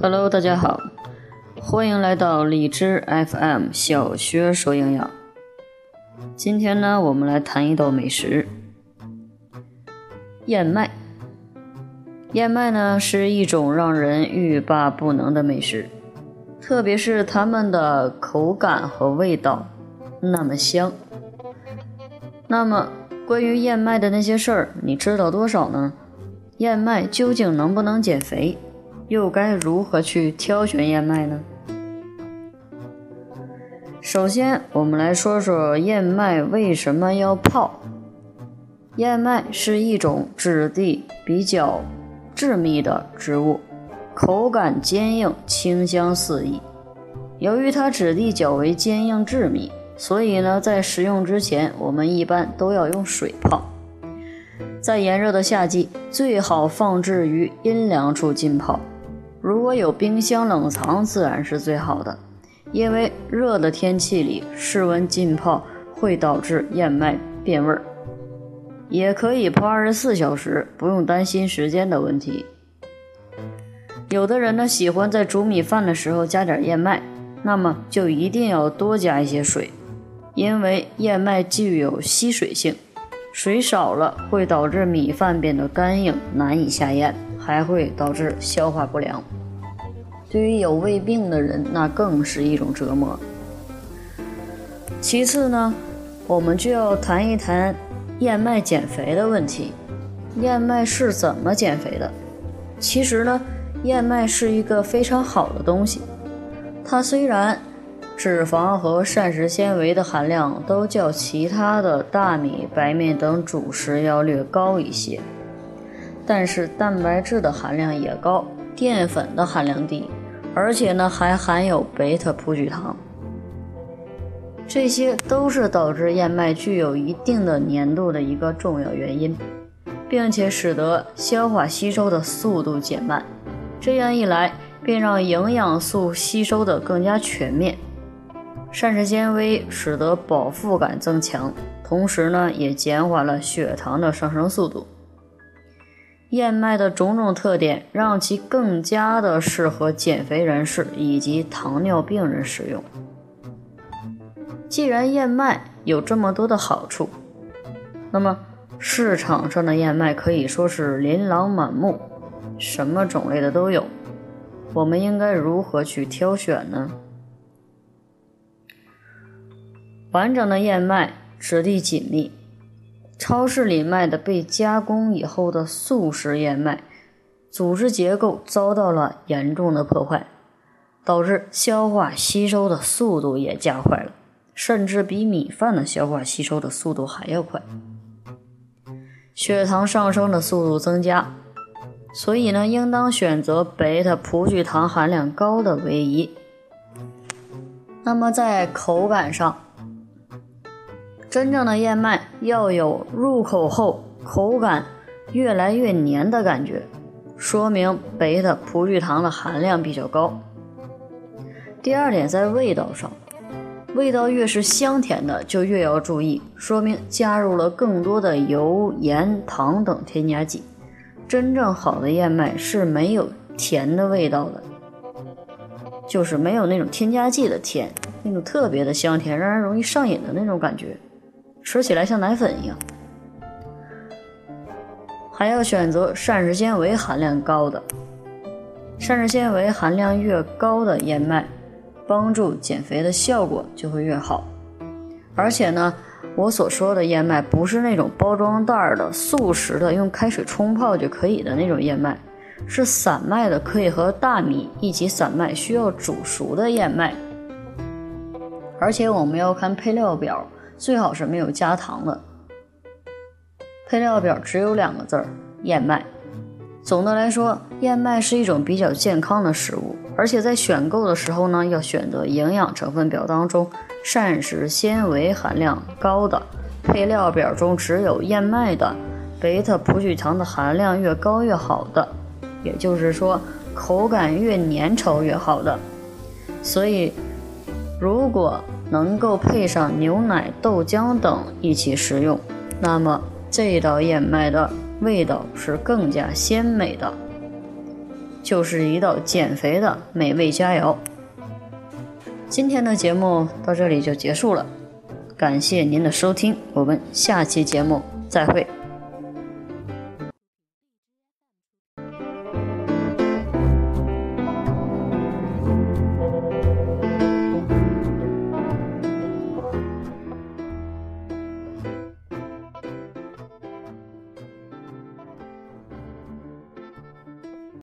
Hello，大家好，欢迎来到荔枝 FM 小薛说营养。今天呢，我们来谈一道美食——燕麦。燕麦呢，是一种让人欲罢不能的美食，特别是它们的口感和味道那么香。那么，关于燕麦的那些事儿，你知道多少呢？燕麦究竟能不能减肥？又该如何去挑选燕麦呢？首先，我们来说说燕麦为什么要泡。燕麦是一种质地比较致密的植物，口感坚硬，清香四溢。由于它质地较为坚硬致密，所以呢，在食用之前，我们一般都要用水泡。在炎热的夏季，最好放置于阴凉处浸泡。如果有冰箱冷藏，自然是最好的，因为热的天气里室温浸泡会导致燕麦变味儿。也可以泡二十四小时，不用担心时间的问题。有的人呢喜欢在煮米饭的时候加点燕麦，那么就一定要多加一些水，因为燕麦具有吸水性，水少了会导致米饭变得干硬，难以下咽，还会导致消化不良。对于有胃病的人，那更是一种折磨。其次呢，我们就要谈一谈燕麦减肥的问题。燕麦是怎么减肥的？其实呢，燕麦是一个非常好的东西。它虽然脂肪和膳食纤维的含量都较其他的大米、白面等主食要略高一些，但是蛋白质的含量也高，淀粉的含量低。而且呢，还含有贝塔葡聚糖，这些都是导致燕麦具有一定的粘度的一个重要原因，并且使得消化吸收的速度减慢。这样一来，便让营养素吸收的更加全面。膳食纤维使得饱腹感增强，同时呢，也减缓了血糖的上升速度。燕麦的种种特点让其更加的适合减肥人士以及糖尿病人食用。既然燕麦有这么多的好处，那么市场上的燕麦可以说是琳琅满目，什么种类的都有。我们应该如何去挑选呢？完整的燕麦质地紧密。超市里卖的被加工以后的速食燕麦，组织结构遭到了严重的破坏，导致消化吸收的速度也加快了，甚至比米饭的消化吸收的速度还要快，血糖上升的速度增加。所以呢，应当选择贝塔葡聚糖含量高的为宜。那么在口感上，真正的燕麦要有入口后口感越来越黏的感觉，说明贝塔葡聚糖的含量比较高。第二点，在味道上，味道越是香甜的就越要注意，说明加入了更多的油、盐、糖等添加剂。真正好的燕麦是没有甜的味道的，就是没有那种添加剂的甜，那种特别的香甜，让人容易上瘾的那种感觉。吃起来像奶粉一样，还要选择膳食纤维含量高的。膳食纤维含量越高的燕麦，帮助减肥的效果就会越好。而且呢，我所说的燕麦不是那种包装袋的速食的，用开水冲泡就可以的那种燕麦，是散麦的，可以和大米一起散麦，需要煮熟的燕麦。而且我们要看配料表。最好是没有加糖的。配料表只有两个字儿：燕麦。总的来说，燕麦是一种比较健康的食物，而且在选购的时候呢，要选择营养成分表当中膳食纤维含量高的，配料表中只有燕麦的，贝塔葡聚糖的含量越高越好的，也就是说，口感越粘稠越好的。所以，如果能够配上牛奶、豆浆等一起食用，那么这道燕麦的味道是更加鲜美的。就是一道减肥的美味佳肴。今天的节目到这里就结束了，感谢您的收听，我们下期节目再会。